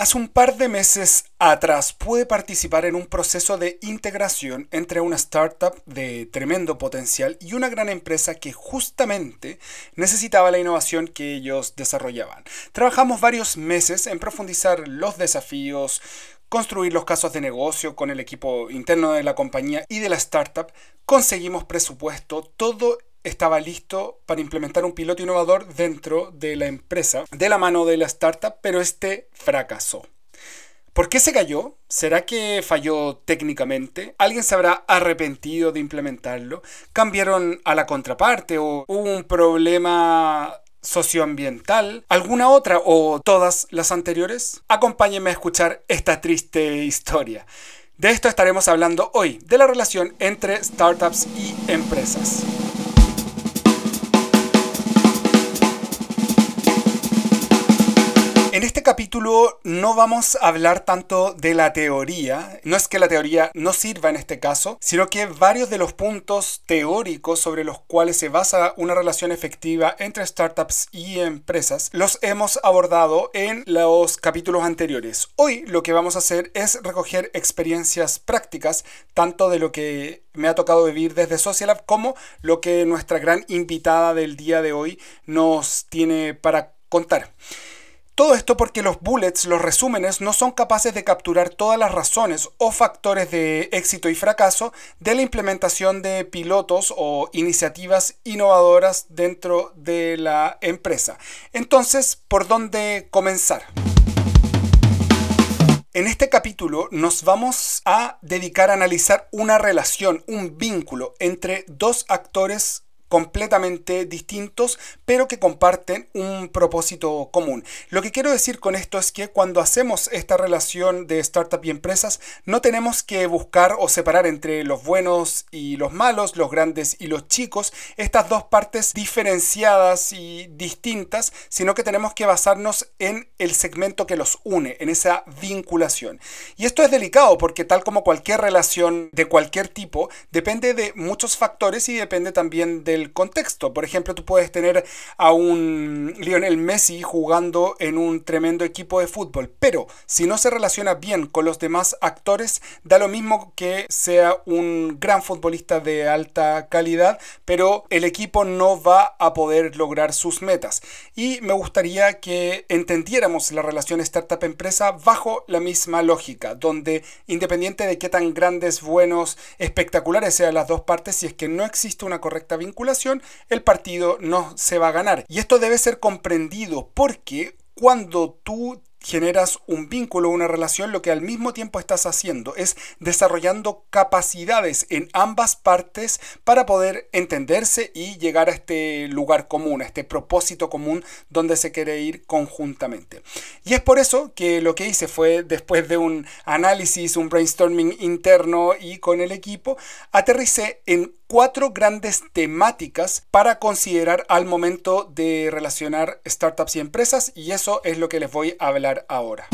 Hace un par de meses atrás pude participar en un proceso de integración entre una startup de tremendo potencial y una gran empresa que justamente necesitaba la innovación que ellos desarrollaban. Trabajamos varios meses en profundizar los desafíos, construir los casos de negocio con el equipo interno de la compañía y de la startup, conseguimos presupuesto, todo estaba listo para implementar un piloto innovador dentro de la empresa, de la mano de la startup, pero este fracasó. ¿Por qué se cayó? ¿Será que falló técnicamente? ¿Alguien se habrá arrepentido de implementarlo? ¿Cambiaron a la contraparte o hubo un problema socioambiental, alguna otra o todas las anteriores? Acompáñenme a escuchar esta triste historia. De esto estaremos hablando hoy, de la relación entre startups y empresas. Capítulo no vamos a hablar tanto de la teoría, no es que la teoría no sirva en este caso, sino que varios de los puntos teóricos sobre los cuales se basa una relación efectiva entre startups y empresas los hemos abordado en los capítulos anteriores. Hoy lo que vamos a hacer es recoger experiencias prácticas, tanto de lo que me ha tocado vivir desde Socialab como lo que nuestra gran invitada del día de hoy nos tiene para contar. Todo esto porque los bullets, los resúmenes, no son capaces de capturar todas las razones o factores de éxito y fracaso de la implementación de pilotos o iniciativas innovadoras dentro de la empresa. Entonces, ¿por dónde comenzar? En este capítulo nos vamos a dedicar a analizar una relación, un vínculo entre dos actores completamente distintos, pero que comparten un propósito común. Lo que quiero decir con esto es que cuando hacemos esta relación de startup y empresas, no tenemos que buscar o separar entre los buenos y los malos, los grandes y los chicos, estas dos partes diferenciadas y distintas, sino que tenemos que basarnos en el segmento que los une, en esa vinculación. Y esto es delicado porque tal como cualquier relación de cualquier tipo, depende de muchos factores y depende también de contexto. Por ejemplo, tú puedes tener a un Lionel Messi jugando en un tremendo equipo de fútbol, pero si no se relaciona bien con los demás actores, da lo mismo que sea un gran futbolista de alta calidad, pero el equipo no va a poder lograr sus metas. Y me gustaría que entendiéramos la relación startup-empresa bajo la misma lógica, donde independiente de qué tan grandes, buenos, espectaculares sean las dos partes, si es que no existe una correcta vinculación, el partido no se va a ganar. Y esto debe ser comprendido porque cuando tú generas un vínculo, una relación, lo que al mismo tiempo estás haciendo es desarrollando capacidades en ambas partes para poder entenderse y llegar a este lugar común, a este propósito común donde se quiere ir conjuntamente. Y es por eso que lo que hice fue, después de un análisis, un brainstorming interno y con el equipo, aterricé en cuatro grandes temáticas para considerar al momento de relacionar startups y empresas y eso es lo que les voy a hablar ahora.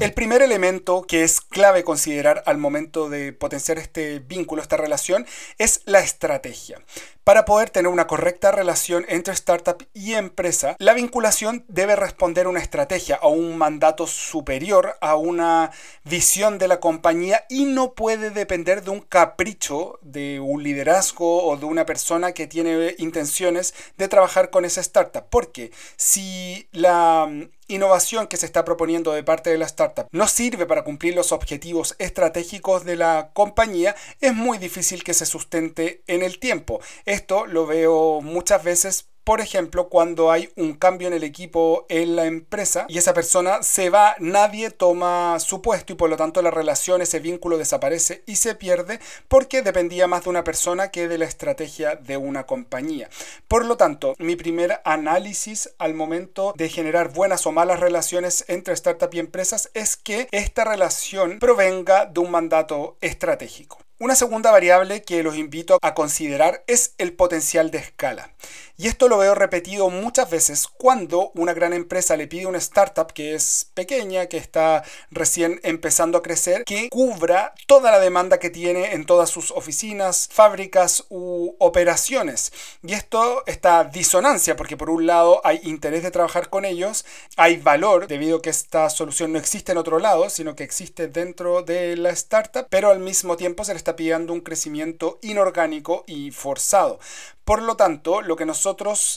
El primer elemento que es clave considerar al momento de potenciar este vínculo, esta relación, es la estrategia. Para poder tener una correcta relación entre startup y empresa, la vinculación debe responder a una estrategia, a un mandato superior, a una visión de la compañía y no puede depender de un capricho de un liderazgo o de una persona que tiene intenciones de trabajar con esa startup. Porque si la innovación que se está proponiendo de parte de la startup no sirve para cumplir los objetivos estratégicos de la compañía, es muy difícil que se sustente en el tiempo. Esto lo veo muchas veces por ejemplo, cuando hay un cambio en el equipo en la empresa y esa persona se va, nadie toma su puesto y por lo tanto la relación, ese vínculo desaparece y se pierde porque dependía más de una persona que de la estrategia de una compañía. Por lo tanto, mi primer análisis al momento de generar buenas o malas relaciones entre startup y empresas es que esta relación provenga de un mandato estratégico. Una segunda variable que los invito a considerar es el potencial de escala. Y esto lo veo repetido muchas veces cuando una gran empresa le pide a una startup que es pequeña, que está recién empezando a crecer, que cubra toda la demanda que tiene en todas sus oficinas, fábricas u operaciones. Y esto está disonancia porque por un lado hay interés de trabajar con ellos, hay valor debido a que esta solución no existe en otro lado, sino que existe dentro de la startup, pero al mismo tiempo se le está pidiendo un crecimiento inorgánico y forzado. Por lo tanto, lo que nosotros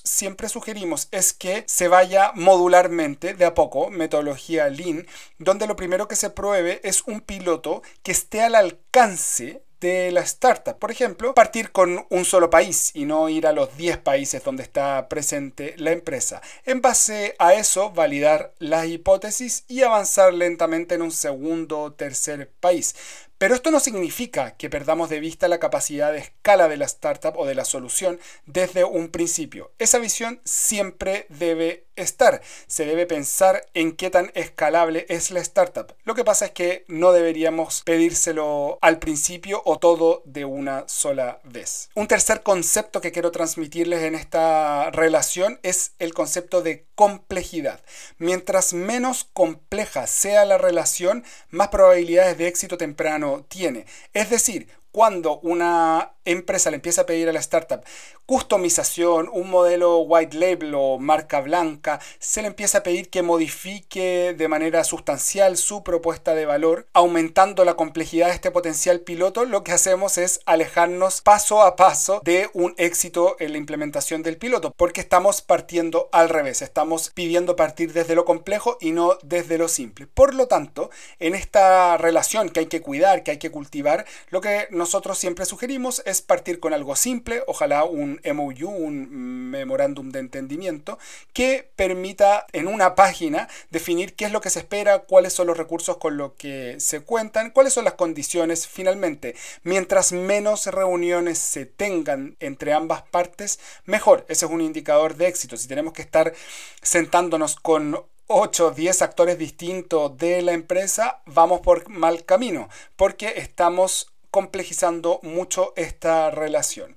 siempre sugerimos es que se vaya modularmente, de a poco, metodología Lean, donde lo primero que se pruebe es un piloto que esté al alcance de la startup. Por ejemplo, partir con un solo país y no ir a los 10 países donde está presente la empresa. En base a eso, validar las hipótesis y avanzar lentamente en un segundo o tercer país. Pero esto no significa que perdamos de vista la capacidad de escala de la startup o de la solución desde un principio. Esa visión siempre debe estar. Se debe pensar en qué tan escalable es la startup. Lo que pasa es que no deberíamos pedírselo al principio o todo de una sola vez. Un tercer concepto que quiero transmitirles en esta relación es el concepto de complejidad. Mientras menos compleja sea la relación, más probabilidades de éxito temprano tiene. Es decir, cuando una empresa le empieza a pedir a la startup customización, un modelo white label o marca blanca, se le empieza a pedir que modifique de manera sustancial su propuesta de valor, aumentando la complejidad de este potencial piloto, lo que hacemos es alejarnos paso a paso de un éxito en la implementación del piloto, porque estamos partiendo al revés, estamos pidiendo partir desde lo complejo y no desde lo simple. Por lo tanto, en esta relación que hay que cuidar, que hay que cultivar, lo que nosotros siempre sugerimos es partir con algo simple, ojalá un MOU, un memorándum de entendimiento, que permita en una página definir qué es lo que se espera, cuáles son los recursos con los que se cuentan, cuáles son las condiciones. Finalmente, mientras menos reuniones se tengan entre ambas partes, mejor. Ese es un indicador de éxito. Si tenemos que estar sentándonos con 8 o 10 actores distintos de la empresa, vamos por mal camino, porque estamos complejizando mucho esta relación.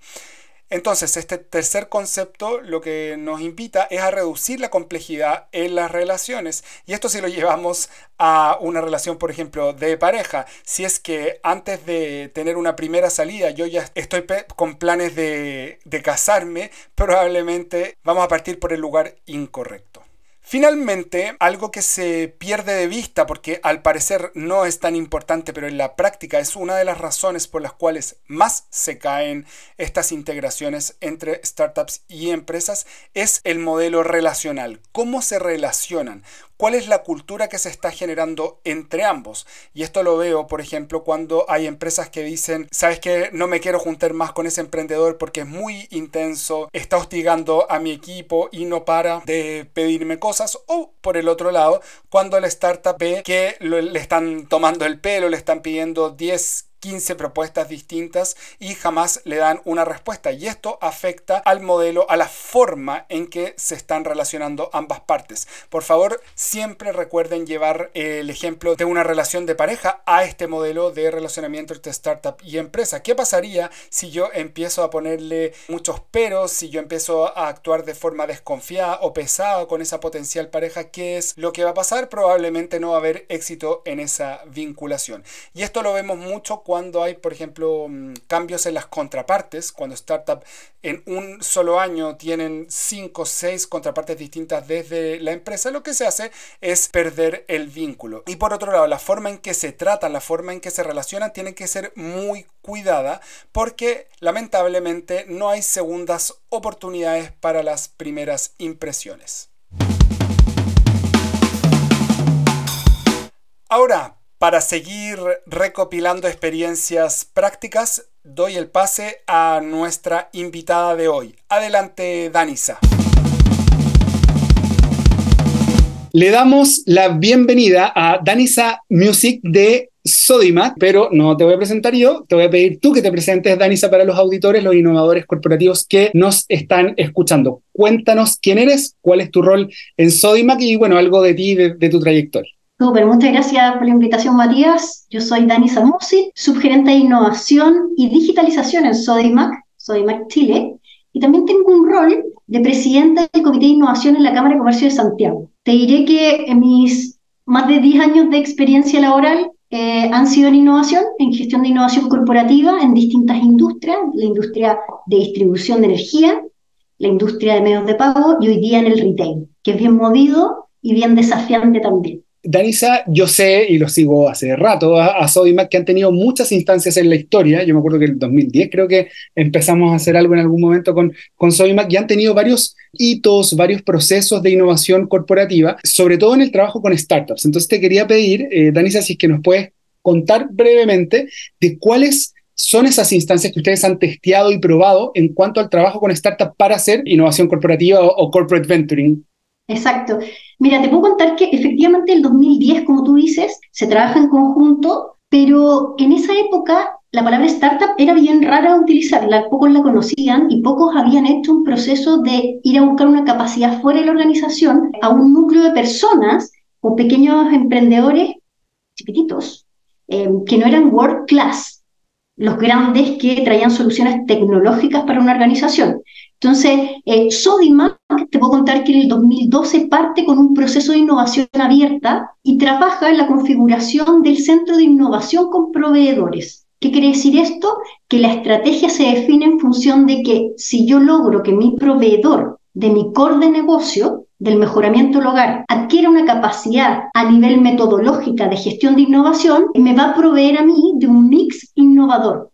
Entonces, este tercer concepto lo que nos invita es a reducir la complejidad en las relaciones. Y esto si lo llevamos a una relación, por ejemplo, de pareja. Si es que antes de tener una primera salida yo ya estoy con planes de, de casarme, probablemente vamos a partir por el lugar incorrecto. Finalmente, algo que se pierde de vista porque al parecer no es tan importante, pero en la práctica es una de las razones por las cuales más se caen estas integraciones entre startups y empresas, es el modelo relacional. ¿Cómo se relacionan? Cuál es la cultura que se está generando entre ambos. Y esto lo veo, por ejemplo, cuando hay empresas que dicen, sabes que no me quiero juntar más con ese emprendedor porque es muy intenso, está hostigando a mi equipo y no para de pedirme cosas. O por el otro lado, cuando la startup ve que le están tomando el pelo, le están pidiendo 10 15 propuestas distintas y jamás le dan una respuesta. Y esto afecta al modelo, a la forma en que se están relacionando ambas partes. Por favor, siempre recuerden llevar el ejemplo de una relación de pareja a este modelo de relacionamiento entre startup y empresa. ¿Qué pasaría si yo empiezo a ponerle muchos peros, si yo empiezo a actuar de forma desconfiada o pesada con esa potencial pareja? ¿Qué es lo que va a pasar? Probablemente no va a haber éxito en esa vinculación. Y esto lo vemos mucho cuando cuando hay, por ejemplo, mm, cambios en las contrapartes, cuando startup en un solo año tienen 5 o 6 contrapartes distintas desde la empresa, lo que se hace es perder el vínculo. Y por otro lado, la forma en que se tratan, la forma en que se relacionan, tiene que ser muy cuidada porque lamentablemente no hay segundas oportunidades para las primeras impresiones. Ahora, para seguir recopilando experiencias prácticas, doy el pase a nuestra invitada de hoy. Adelante, Danisa. Le damos la bienvenida a Danisa Music de Sodimac, pero no te voy a presentar yo, te voy a pedir tú que te presentes, Danisa, para los auditores, los innovadores corporativos que nos están escuchando. Cuéntanos quién eres, cuál es tu rol en Sodimac y, bueno, algo de ti, de tu trayectoria. Super, muchas gracias por la invitación, Matías. Yo soy Dani Samusi, subgerente de innovación y digitalización en Sodimac, Sodimac Chile. y también tengo un rol de presidenta del Comité de Innovación en la Cámara de Comercio de Santiago. Te diré que en mis más de 10 años de experiencia laboral eh, han sido en innovación, en gestión de innovación corporativa en distintas industrias, la industria de distribución de energía, la industria de medios de pago y hoy día en el retail, que es bien movido y bien desafiante también. Danisa, yo sé, y lo sigo hace rato, a, a Sodimac, que han tenido muchas instancias en la historia. Yo me acuerdo que en el 2010 creo que empezamos a hacer algo en algún momento con, con Sodimac y han tenido varios hitos, varios procesos de innovación corporativa, sobre todo en el trabajo con startups. Entonces te quería pedir, eh, Danisa, si es que nos puedes contar brevemente de cuáles son esas instancias que ustedes han testeado y probado en cuanto al trabajo con startups para hacer innovación corporativa o, o corporate venturing. Exacto. Mira, te puedo contar que efectivamente el 2010, como tú dices, se trabaja en conjunto, pero en esa época la palabra startup era bien rara utilizarla, pocos la conocían y pocos habían hecho un proceso de ir a buscar una capacidad fuera de la organización a un núcleo de personas o pequeños emprendedores chiquititos eh, que no eran world class, los grandes que traían soluciones tecnológicas para una organización. Entonces, eh, Sodimac, te puedo contar que en el 2012 parte con un proceso de innovación abierta y trabaja en la configuración del centro de innovación con proveedores. ¿Qué quiere decir esto? Que la estrategia se define en función de que si yo logro que mi proveedor de mi core de negocio, del mejoramiento del hogar, adquiera una capacidad a nivel metodológica de gestión de innovación, me va a proveer a mí de un mix innovador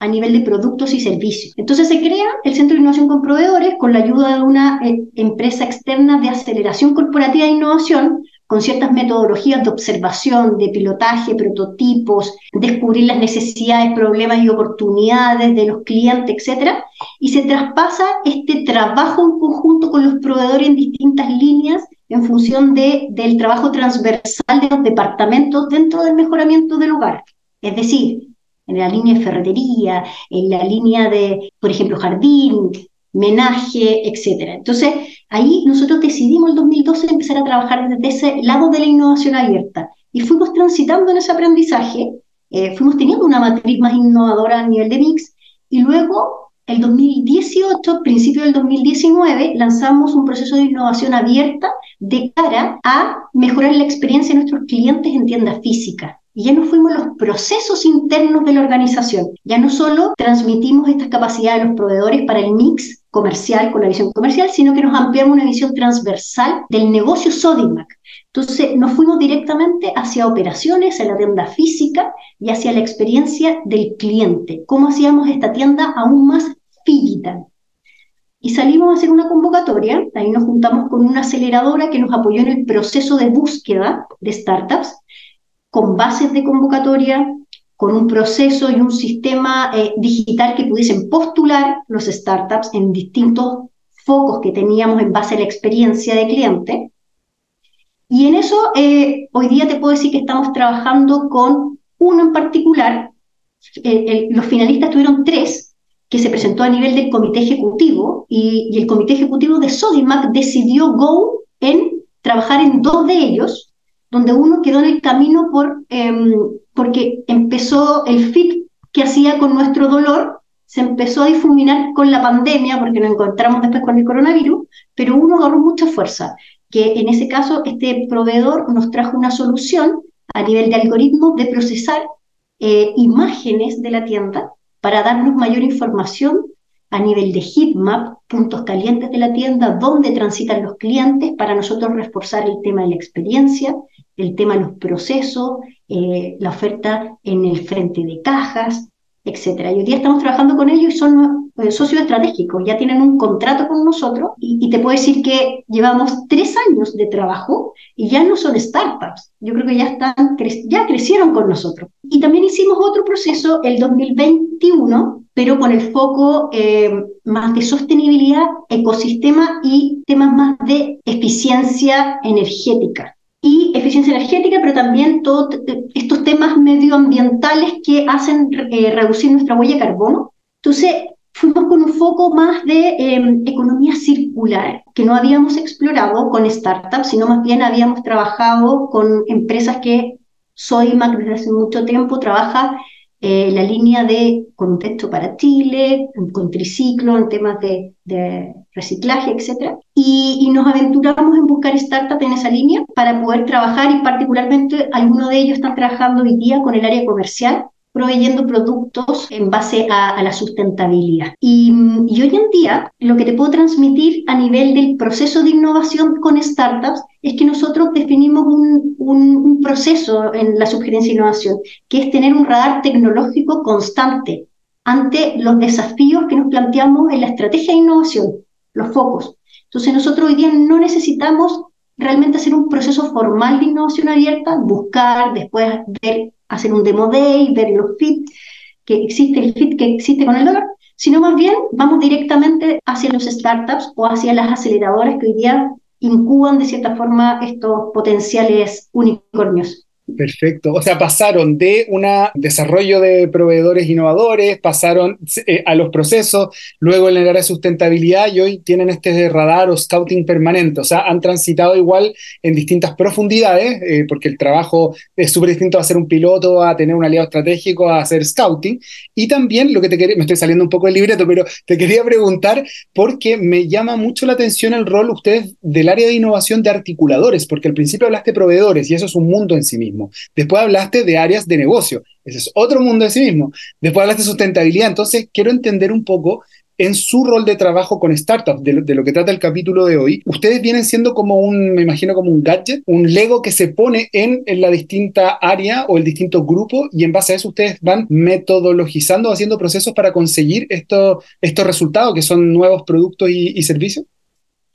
a nivel de productos y servicios. Entonces se crea el Centro de Innovación con Proveedores con la ayuda de una eh, empresa externa de aceleración corporativa de innovación con ciertas metodologías de observación, de pilotaje, prototipos, descubrir las necesidades, problemas y oportunidades de los clientes, etc. Y se traspasa este trabajo en conjunto con los proveedores en distintas líneas en función de, del trabajo transversal de los departamentos dentro del mejoramiento del hogar. Es decir, en la línea de ferretería, en la línea de, por ejemplo, jardín, menaje, etc. Entonces, ahí nosotros decidimos en 2012 empezar a trabajar desde ese lado de la innovación abierta y fuimos transitando en ese aprendizaje, eh, fuimos teniendo una matriz más innovadora a nivel de mix y luego, el 2018, principio del 2019, lanzamos un proceso de innovación abierta de cara a mejorar la experiencia de nuestros clientes en tiendas físicas. Y ya no fuimos los procesos internos de la organización. Ya no solo transmitimos estas capacidades a los proveedores para el mix comercial con la visión comercial, sino que nos ampliamos una visión transversal del negocio Sodimac. Entonces nos fuimos directamente hacia operaciones, a la tienda física y hacia la experiencia del cliente. ¿Cómo hacíamos esta tienda aún más digital? Y salimos a hacer una convocatoria, ahí nos juntamos con una aceleradora que nos apoyó en el proceso de búsqueda de startups con bases de convocatoria, con un proceso y un sistema eh, digital que pudiesen postular los startups en distintos focos que teníamos en base a la experiencia de cliente. Y en eso, eh, hoy día te puedo decir que estamos trabajando con uno en particular. los finalistas tuvieron tres, que se presentó a nivel del comité ejecutivo, y, y el comité ejecutivo de Sodimac decidió Go en trabajar en dos de ellos, donde uno quedó en el camino por, em, porque empezó el fit que hacía con nuestro dolor, se empezó a difuminar con la pandemia, porque nos encontramos después con el coronavirus, pero uno agarró mucha fuerza, que en ese caso este proveedor nos trajo una solución a nivel de algoritmo de procesar eh, imágenes de la tienda para darnos mayor información a nivel de heatmap, puntos calientes de la tienda, dónde transitan los clientes, para nosotros reforzar el tema de la experiencia, el tema de los procesos, eh, la oferta en el frente de cajas, etcétera. Y hoy día estamos trabajando con ellos y son eh, socios estratégicos, ya tienen un contrato con nosotros y, te puedo decir que llevamos tres años de trabajo y ya no son startups. Yo creo que ya están, ya crecieron con nosotros. Y también hicimos otro proceso el 2021, pero con el foco eh, más de sostenibilidad, ecosistema y temas más de eficiencia energética y eficiencia energética, pero también todos estos temas medioambientales que hacen eh, reducir nuestra huella de carbono. Entonces, fuimos con un foco más de em, economía circular, que no habíamos explorado con startups, sino más bien habíamos trabajado con empresas que Soymac desde hace mucho tiempo trabaja eh, la línea de contexto para Chile, con triciclo, en temas de, reciclaje, etc. Y, y, nos aventuramos en buscar startups en esa línea para poder trabajar y particularmente algunos de ellos están trabajando hoy día con el área comercial proveyendo productos en base a, la sustentabilidad. Y, hoy en día lo que te puedo transmitir a nivel del proceso de innovación con startups es que nosotros definimos un, proceso en la sugerencia de innovación, que es tener un radar tecnológico constante ante los desafíos que nos planteamos en la estrategia de innovación, los focos. Entonces nosotros hoy día no necesitamos realmente hacer un proceso formal de innovación abierta, buscar, después ver hacer un demo day, ver los fit que existe, el fit que existe con el dólar, sino más bien vamos directamente hacia los startups o hacia las aceleradoras que hoy día incuban de cierta forma estos potenciales unicornios. Perfecto. O sea, pasaron de un desarrollo de proveedores innovadores, pasaron eh, a los procesos, luego en el área de sustentabilidad y hoy tienen este radar o scouting permanente. O sea, han transitado igual en distintas profundidades, eh, porque el trabajo es súper distinto a ser un piloto, a tener un aliado estratégico, a hacer scouting. Y también lo que te me estoy saliendo un poco del libreto, pero te quería preguntar porque me llama mucho la atención el rol ustedes del área de innovación de articuladores, porque al principio hablaste de proveedores y eso es un mundo en sí mismo. Después hablaste de áreas de negocio, ese es otro mundo en sí mismo. Después hablaste de sustentabilidad, entonces quiero entender un poco en su rol de trabajo con startups, de, lo que trata el capítulo de hoy, ustedes vienen siendo como un, me imagino como un gadget, un Lego que se pone en, la distinta área o el distinto grupo y en base a eso ustedes van metodologizando, haciendo procesos para conseguir estos resultados que son nuevos productos y servicios.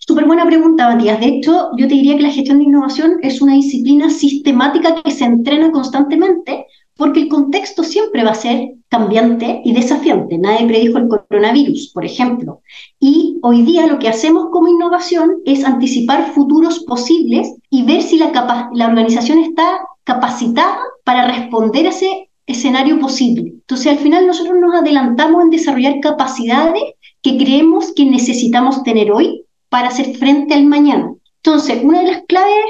Súper buena pregunta, Matías. De hecho, yo te diría que la gestión de innovación es una disciplina sistemática que se entrena constantemente porque el contexto siempre va a ser cambiante y desafiante. Nadie predijo el coronavirus, por ejemplo. Y hoy día lo que hacemos como innovación es anticipar futuros posibles y ver si la, la organización está capacitada para responder a ese escenario posible. Entonces, al final nosotros nos adelantamos en desarrollar capacidades que creemos que necesitamos tener hoy para hacer frente al mañana. Entonces, una de las claves,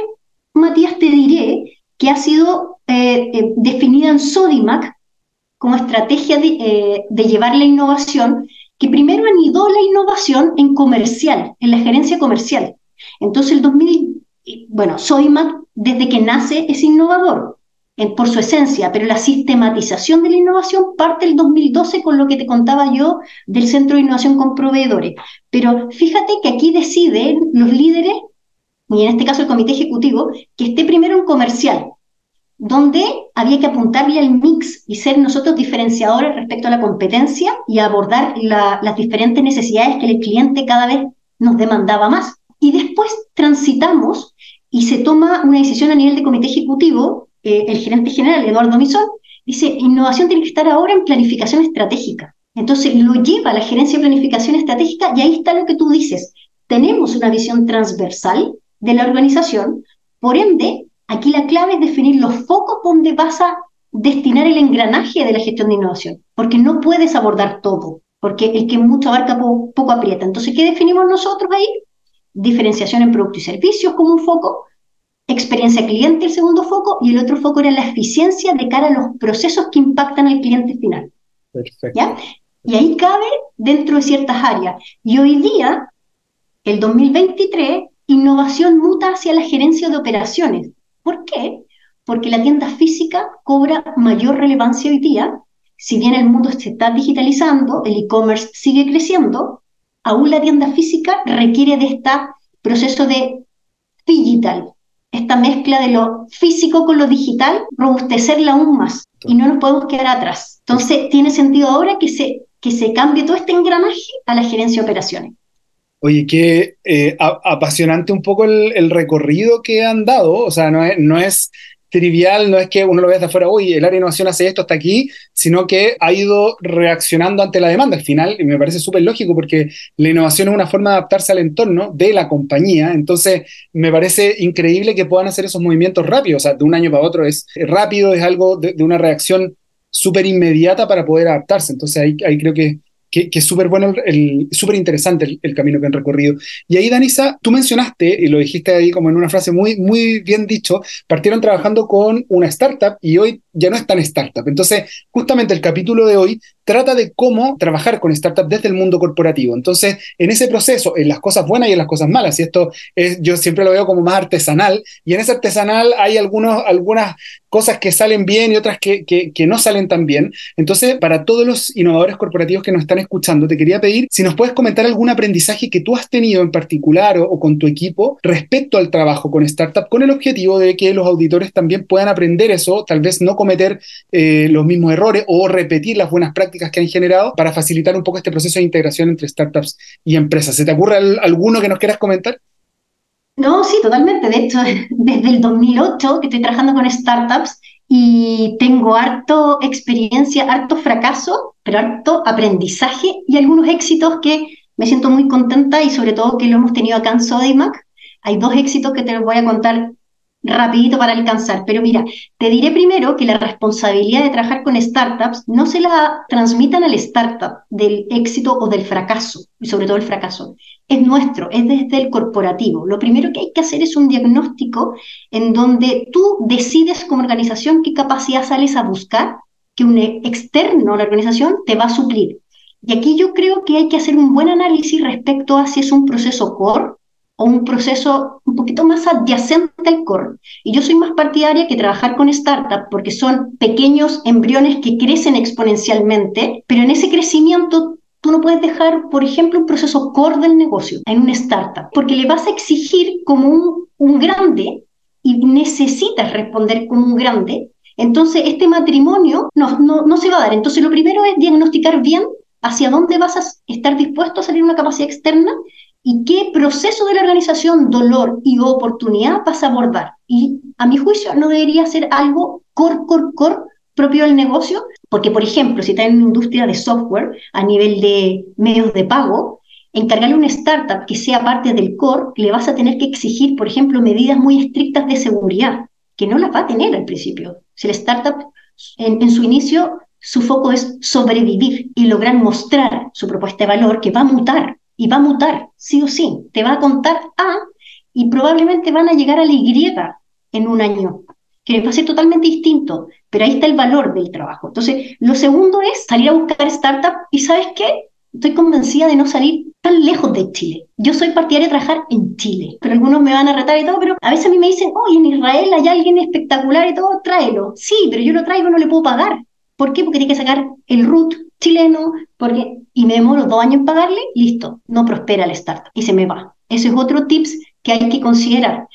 Matías, te diré que ha sido eh, eh, definida en Sodimac como estrategia eh, de, llevar la innovación, que primero anidó la innovación en comercial, en la gerencia comercial. Entonces, el 2000, bueno, Sodimac desde que nace es innovador por su esencia, pero la sistematización de la innovación parte del 2012 con lo que te contaba yo del Centro de Innovación con Proveedores. Pero fíjate que aquí deciden los líderes, y en este caso el comité ejecutivo, que esté primero en comercial, donde había que apuntarle al mix y ser nosotros diferenciadores respecto a la competencia y abordar las diferentes necesidades que el cliente cada vez nos demandaba más. Y después transitamos y se toma una decisión a nivel de comité ejecutivo eh, el gerente general, Eduardo Misón, dice, innovación tiene que estar ahora en planificación estratégica. Entonces lo lleva a la gerencia de planificación estratégica y ahí está lo que tú dices. Tenemos una visión transversal de la organización, por ende, aquí la clave es definir los focos donde vas a destinar el engranaje de la gestión de innovación, porque no puedes abordar todo, porque el que mucho abarca poco aprieta. Entonces, ¿qué definimos nosotros ahí? Diferenciación en productos y servicios como un foco, experiencia cliente el segundo foco y el otro foco era la eficiencia de cara a los procesos que impactan al cliente final. Perfecto. Y ahí cabe dentro de ciertas áreas. Y hoy día, el 2023, innovación muta hacia la gerencia de operaciones. ¿Por qué? Porque la tienda física cobra mayor relevancia hoy día. Si bien el mundo se está digitalizando, el e-commerce sigue creciendo, aún la tienda física requiere de este proceso de digital, esta mezcla de lo físico con lo digital, robustecerla aún más y no nos podemos quedar atrás. Entonces, tiene sentido ahora que se, que se cambie todo este engranaje a la gerencia de operaciones. Oye, qué eh, apasionante un poco el, recorrido que han dado, o sea, no es, no es trivial, no es que uno lo vea de afuera, uy, el área de innovación hace esto hasta aquí, sino que ha ido reaccionando ante la demanda. Al final, y me parece súper lógico porque la innovación es una forma de adaptarse al entorno de la compañía, entonces me parece increíble que puedan hacer esos movimientos rápidos, o sea, de un año para otro es rápido, es algo de, una reacción súper inmediata para poder adaptarse. Entonces ahí, ahí creo que que, es súper bueno, interesante el, camino que han recorrido. Y ahí, Danisa, tú mencionaste, y lo dijiste ahí como en una frase muy, muy bien dicho, partieron trabajando con una startup y hoy ya no es tan startup. Entonces, justamente el capítulo de hoy trata de cómo trabajar con startups desde el mundo corporativo. Entonces, en ese proceso, en las cosas buenas y en las cosas malas, y esto es, yo siempre lo veo como más artesanal, y en ese artesanal hay algunos, algunas cosas que salen bien y otras que, que, no salen tan bien. Entonces, para todos los innovadores corporativos que nos están escuchando, te quería pedir si nos puedes comentar algún aprendizaje que tú has tenido en particular o, con tu equipo respecto al trabajo con startup, con el objetivo de que los auditores también puedan aprender eso, tal vez no cometer eh, los mismos errores o repetir las buenas prácticas que han generado para facilitar un poco este proceso de integración entre startups y empresas. ¿Se te ocurre alguno que nos quieras comentar? No, sí, totalmente. De hecho, desde el 2008 que estoy trabajando con startups y tengo harto experiencia, harto fracaso, pero harto aprendizaje y algunos éxitos que me siento muy contenta y sobre todo que lo hemos tenido acá en Sodimac. Hay dos éxitos que te los voy a contar rapidito para alcanzar. Pero mira, te diré primero que la responsabilidad de trabajar con startups no se la transmitan al startup del éxito o del fracaso, y sobre todo el fracaso. Es nuestro, es desde el corporativo. Lo primero que hay que hacer es un diagnóstico en donde tú decides como organización qué capacidad sales a buscar, que un externo a la organización te va a suplir. Y aquí yo creo que hay que hacer un buen análisis respecto a si es un proceso core o un proceso un poquito más adyacente al core. Y yo soy más partidaria que trabajar con startups porque son pequeños embriones que crecen exponencialmente, pero en ese crecimiento tú no puedes dejar, por ejemplo, un proceso core del negocio en una startup, porque le vas a exigir como un, un grande y necesitas responder como un grande. Entonces, este matrimonio no, no, no se va a dar. Entonces, lo primero es diagnosticar bien hacia dónde vas a estar dispuesto a salir una capacidad externa y qué proceso de la organización, dolor y oportunidad vas a abordar. Y a mi juicio no debería ser algo core, core, core propio del negocio, porque por ejemplo, si estás en una industria de software a nivel de medios de pago, encargarle a una startup que sea parte del core, le vas a tener que exigir, por ejemplo, medidas muy estrictas de seguridad, que no las va a tener al principio. Si la startup en, en su inicio, su foco es sobrevivir y lograr mostrar su propuesta de valor que va a mutar y va a mutar, sí o sí. Te va a contar A y probablemente van a llegar a la Y en un año, que va a ser totalmente distinto, pero ahí está el valor del trabajo. Entonces, lo segundo es salir a buscar startup y ¿sabes qué? Estoy convencida de no salir tan lejos de Chile. Yo soy partidaria de trabajar en Chile, pero algunos me van a retar y todo, pero a veces a mí me dicen, oye, en Israel hay alguien espectacular y todo, tráelo. Sí, pero yo lo traigo, no le puedo pagar. ¿Por qué? Porque tiene que sacar el root chileno, porque, y me demoro dos años en pagarle, listo, no prospera el startup y se me va. Ese es otro tips que hay que considerar.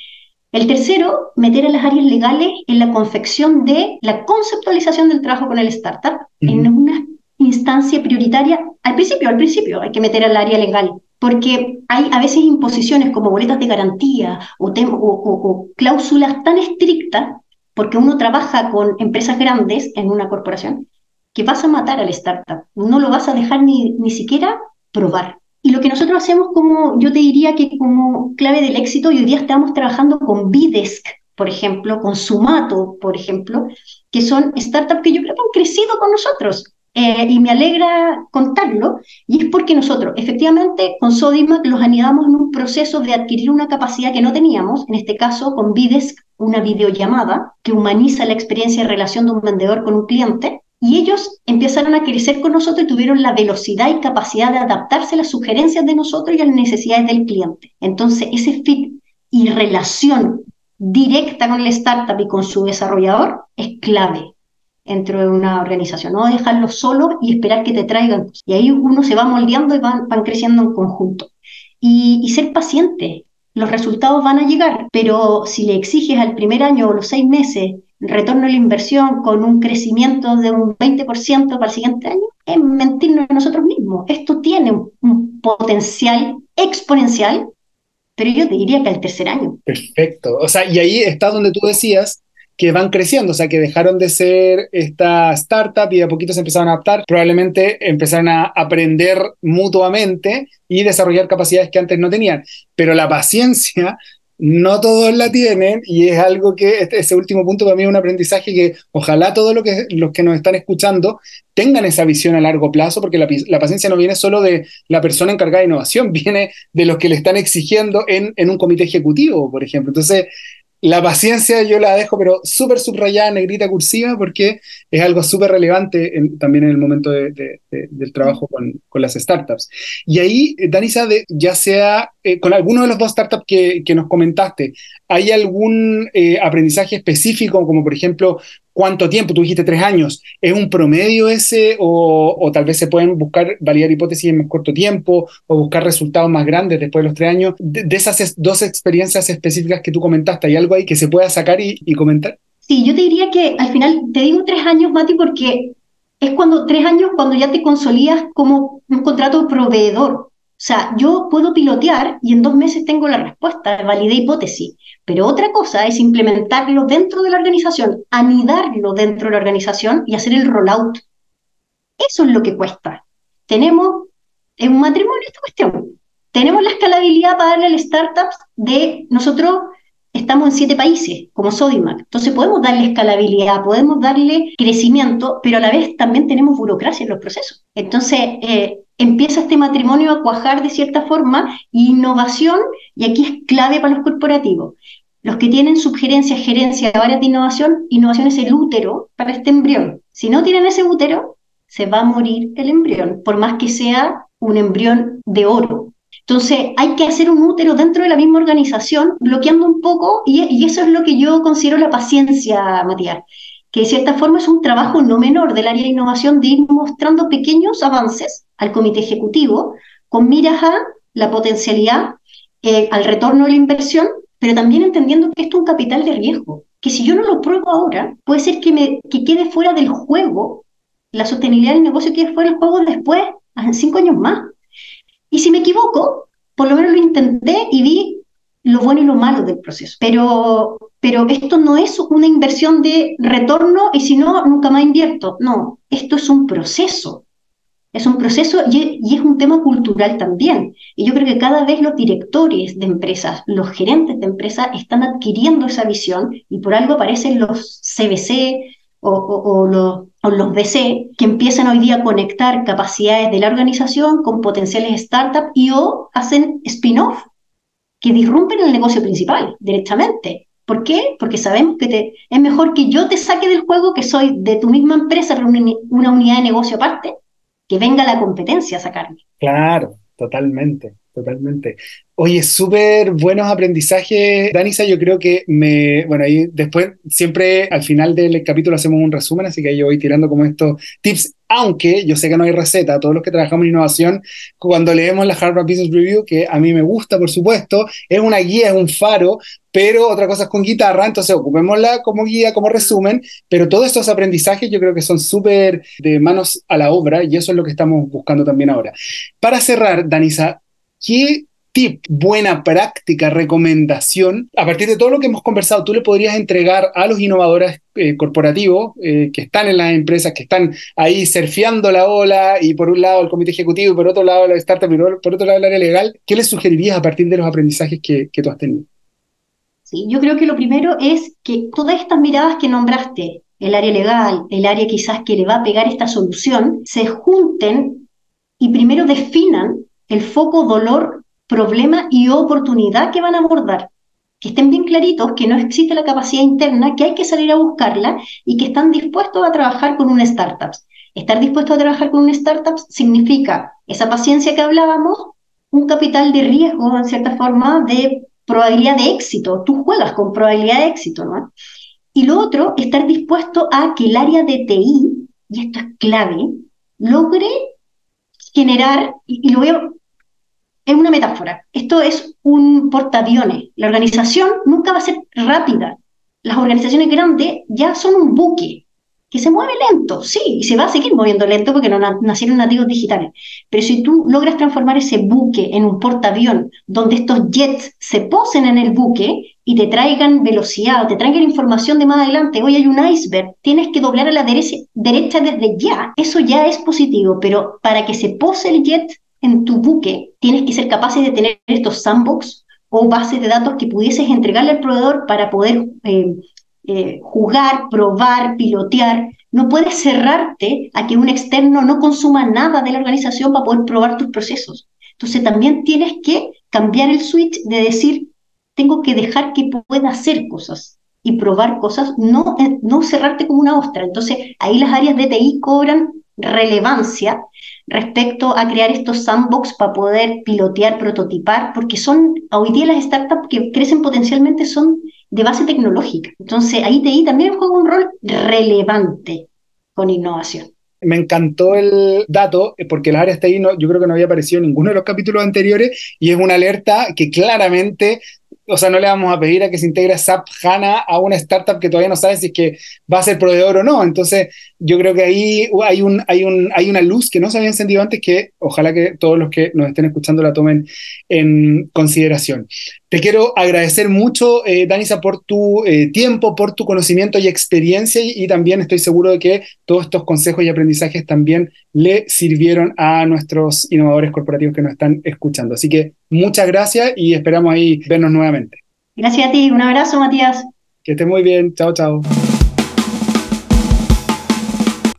El tercero, meter a las áreas legales en la confección de la conceptualización del trabajo con el startup en una instancia prioritaria. Al principio, al principio hay que meter al área legal, porque hay a veces imposiciones como boletas de garantía o, o cláusulas tan estrictas, porque uno trabaja con empresas grandes en una corporación, que vas a matar al startup, no lo vas a dejar ni, ni siquiera probar. Y lo que nosotros hacemos como, yo te diría que como clave del éxito, hoy día estamos trabajando con Bidesk, por ejemplo, con Sumato, por ejemplo, que son startups que yo creo que han crecido con nosotros. Eh, y me alegra contarlo, y es porque nosotros efectivamente con Sodimac los anidamos en un proceso de adquirir una capacidad que no teníamos, en este caso con Bidesk, una videollamada que humaniza la experiencia de relación de un vendedor con un cliente, y ellos empezaron a crecer con nosotros y tuvieron la velocidad y capacidad de adaptarse a las sugerencias de nosotros y a las necesidades del cliente. Entonces, ese fit y relación directa con el startup y con su desarrollador es clave dentro de una organización, no dejarlo solo y esperar que te traigan. Y ahí uno se va moldeando y van, creciendo en conjunto. Y, y ser paciente, los resultados van a llegar, pero si le exiges al primer año o los seis meses retorno a la inversión con un crecimiento de un 20% para el siguiente año, es mentirnos a nosotros mismos. Esto tiene un, potencial exponencial, pero yo te diría que al tercer año. Perfecto. O sea, y ahí está donde tú decías que van creciendo, o sea, que dejaron de ser esta startup y de a poquito se empezaron a adaptar, probablemente empezaron a aprender mutuamente y desarrollar capacidades que antes no tenían. Pero la paciencia no todos la tienen y es algo que este, ese último punto para mí es un aprendizaje que ojalá todos los que, los que nos están escuchando tengan esa visión a largo plazo, porque la, la, paciencia no viene solo de la persona encargada de innovación, viene de los que le están exigiendo en, en un comité ejecutivo, por ejemplo. Entonces, la paciencia yo la dejo, pero súper subrayada, negrita cursiva, porque es algo súper relevante también en el momento de, del trabajo con, con, las startups. Y ahí, eh, Danisa, ya sea eh, con alguno de los dos startups que, que nos comentaste, ¿hay algún eh, aprendizaje específico, como por ejemplo ¿Cuánto tiempo? Tú dijiste tres años. ¿Es un promedio ese o, tal vez se pueden buscar, validar hipótesis en más corto tiempo o buscar resultados más grandes después de los tres años? De, esas dos experiencias específicas que tú comentaste, ¿hay algo ahí que se pueda sacar y, y comentar? Sí, yo te diría que al final, te digo tres años, Mati, porque es cuando tres años cuando ya te consolidas como un contrato proveedor. Sea, yo puedo pilotear y en dos meses tengo la respuesta, validé hipótesis, pero otra cosa es implementarlo dentro de la organización, anidarlo dentro de la organización y hacer el rollout. Eso es lo que cuesta. Tenemos, en un matrimonio esta cuestión, tenemos la escalabilidad para darle al startups de nosotros estamos en siete países, como Sodimac. Entonces podemos darle escalabilidad, podemos darle crecimiento, pero a la vez también tenemos burocracia en los procesos. Entonces, eh, empieza este matrimonio a cuajar de cierta forma, innovación, y aquí es clave para los corporativos. Los que tienen sugerencias, gerencia, áreas de innovación, innovación es el útero para este embrión. Si no tienen ese útero, se va a morir el embrión, por más que sea un embrión de oro. Entonces, hay que hacer un útero dentro de la misma organización, bloqueando un poco, y, y eso es lo que yo considero la paciencia, Matías que de cierta forma es un trabajo no menor del área de innovación de ir mostrando pequeños avances al comité ejecutivo con miras a la potencialidad, eh, al retorno de la inversión, pero también entendiendo que esto es un capital de riesgo, que si yo no lo pruebo ahora, puede ser que, me, que quede fuera del juego, la sostenibilidad del negocio quede fuera del juego después, en cinco años más. Y si me equivoco, por lo menos lo intenté y vi lo bueno y lo malo del proceso. Pero, pero esto no es una inversión de retorno y si no, nunca más invierto. No, esto es un proceso. Es un proceso y, es un tema cultural también. Y yo creo que cada vez los directores de empresas, los gerentes de empresas están adquiriendo esa visión y por algo aparecen los CBC o, los, o los BC que empiezan hoy día a conectar capacidades de la organización con potenciales startups y o hacen spin-off que disrumpen el negocio principal directamente. ¿Por qué? Porque sabemos que es mejor que yo te saque del juego, que soy de tu misma empresa, una unidad de negocio aparte, que venga la competencia a sacarme. Claro, totalmente, totalmente. Oye, súper buenos aprendizajes, Danisa. Yo creo que me. Bueno, ahí después, siempre al final del capítulo hacemos un resumen, así que yo voy tirando como estos tips aunque yo sé que no hay receta, todos los que trabajamos en innovación, cuando leemos la Harvard Business Review, que a mí me gusta, por supuesto, es una guía, es un faro, pero otra cosa es con guitarra, entonces ocupémosla como guía, como resumen, pero todos estos aprendizajes yo creo que son súper de manos a la obra y eso es lo que estamos buscando también ahora. Para cerrar, Danisa, ¿qué tip, buena práctica, recomendación, a partir de todo lo que hemos conversado, tú le podrías entregar a los innovadores eh, corporativos eh, que están en las empresas, que están ahí surfeando la ola, y por un lado el comité ejecutivo, y por otro lado la startup, y por otro lado el área legal, ¿qué les sugerirías a partir de los aprendizajes que, que tú has tenido? Sí, yo creo que lo primero es que todas estas miradas que nombraste, el área legal, el área quizás que le va a pegar esta solución, se junten y primero definan el foco dolor problema y oportunidad que van a abordar. Que estén bien claritos que no existe la capacidad interna, que hay que salir a buscarla y que están dispuestos a trabajar con un startup. Estar dispuesto a trabajar con un startup significa esa paciencia que hablábamos, un capital de riesgo, en cierta forma, de probabilidad de éxito. Tú juegas con probabilidad de éxito, ¿no? Y lo otro, estar dispuesto a que el área de TI, y esto es clave, logre generar, y, lo voy a es una metáfora. Esto es un portaaviones. La organización nunca va a ser rápida. Las organizaciones grandes ya son un buque que se mueve lento, sí, y se va a seguir moviendo lento porque no nacieron nativos digitales. Pero si tú logras transformar ese buque en un portaavión donde estos jets se posen en el buque y te traigan velocidad, te traigan información de más adelante, hoy hay un iceberg, tienes que doblar a la derecha, desde ya, eso ya es positivo, pero para que se pose el jet en tu buque tienes que ser capaz de tener estos sandbox o bases de datos que pudieses entregarle al proveedor para poder eh, eh, jugar, probar, pilotear. No puedes cerrarte a que un externo no consuma nada de la organización para poder probar tus procesos. Entonces también tienes que cambiar el switch de decir, tengo que dejar que pueda hacer cosas y probar cosas, no, eh, no cerrarte como una ostra. Entonces ahí las áreas de TI cobran relevancia respecto a crear estos sandbox para poder pilotear, prototipar, porque son, hoy día las startups que crecen potencialmente son de base tecnológica. Entonces, ahí TI también juega un rol relevante con innovación. Me encantó el dato, eh, porque las áreas TI no, yo creo que no había aparecido en ninguno de los capítulos anteriores, y es una alerta que claramente o sea, no le vamos a pedir a que se integre SAP HANA a una startup que todavía no sabe si es que va a ser proveedor o no. Entonces, yo creo que ahí hay, un, hay, un, hay una luz que no se había encendido antes que ojalá que todos los que nos estén escuchando la tomen en consideración. Te quiero agradecer mucho, eh, Danisa, por tu eh, tiempo, por tu conocimiento y experiencia y, también estoy seguro de que todos estos consejos y aprendizajes también le sirvieron a nuestros innovadores corporativos que nos están escuchando. Así que muchas gracias y esperamos ahí vernos nuevamente. Gracias a ti, un abrazo, Matías. Que esté muy bien, chao, chao.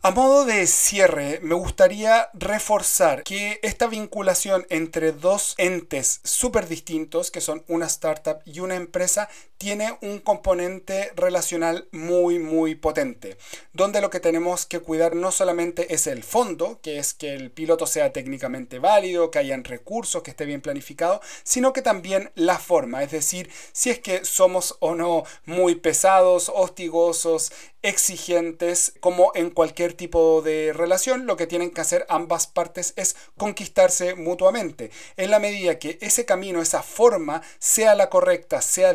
A modo de cierre, me gustaría reforzar que esta vinculación entre dos entes súper distintos, que son una startup y una empresa, tiene un componente relacional muy, muy potente, donde lo que tenemos que cuidar no solamente es el fondo, que es que el piloto sea técnicamente válido, que hayan recursos, que esté bien planificado, sino que también la forma, es decir, si es que somos o no muy pesados, hostigosos, exigentes, como en cualquier tipo de relación, lo que tienen que hacer ambas partes es conquistarse mutuamente. En la medida que ese camino, esa forma, sea la correcta, sea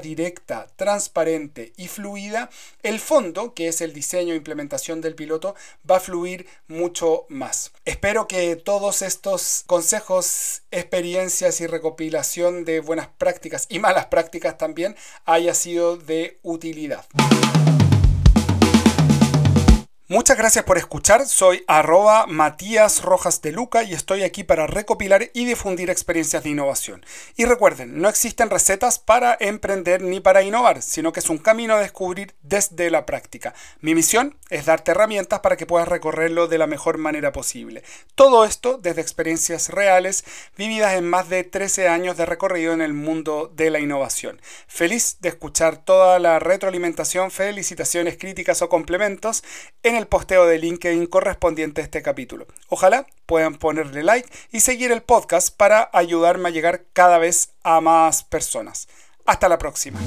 transparente y fluida, el fondo, que es el diseño e implementación del piloto, va a fluir mucho más. Espero que todos estos consejos, experiencias y recopilación de buenas prácticas y malas prácticas también haya sido de utilidad. Muchas gracias por escuchar, soy arroba Matías Rojas de Luca y estoy aquí para recopilar y difundir experiencias de innovación. Y recuerden, no existen recetas para emprender ni para innovar, sino que es un camino a descubrir desde la práctica. Mi misión es darte herramientas para que puedas recorrerlo de la mejor manera posible. Todo esto desde experiencias reales vividas en más de 13 años de recorrido en el mundo de la innovación. Feliz de escuchar toda la retroalimentación, felicitaciones, críticas o complementos en el posteo de LinkedIn correspondiente a este capítulo. Ojalá puedan ponerle like y seguir el podcast para ayudarme a llegar cada vez a más personas. Hasta la próxima.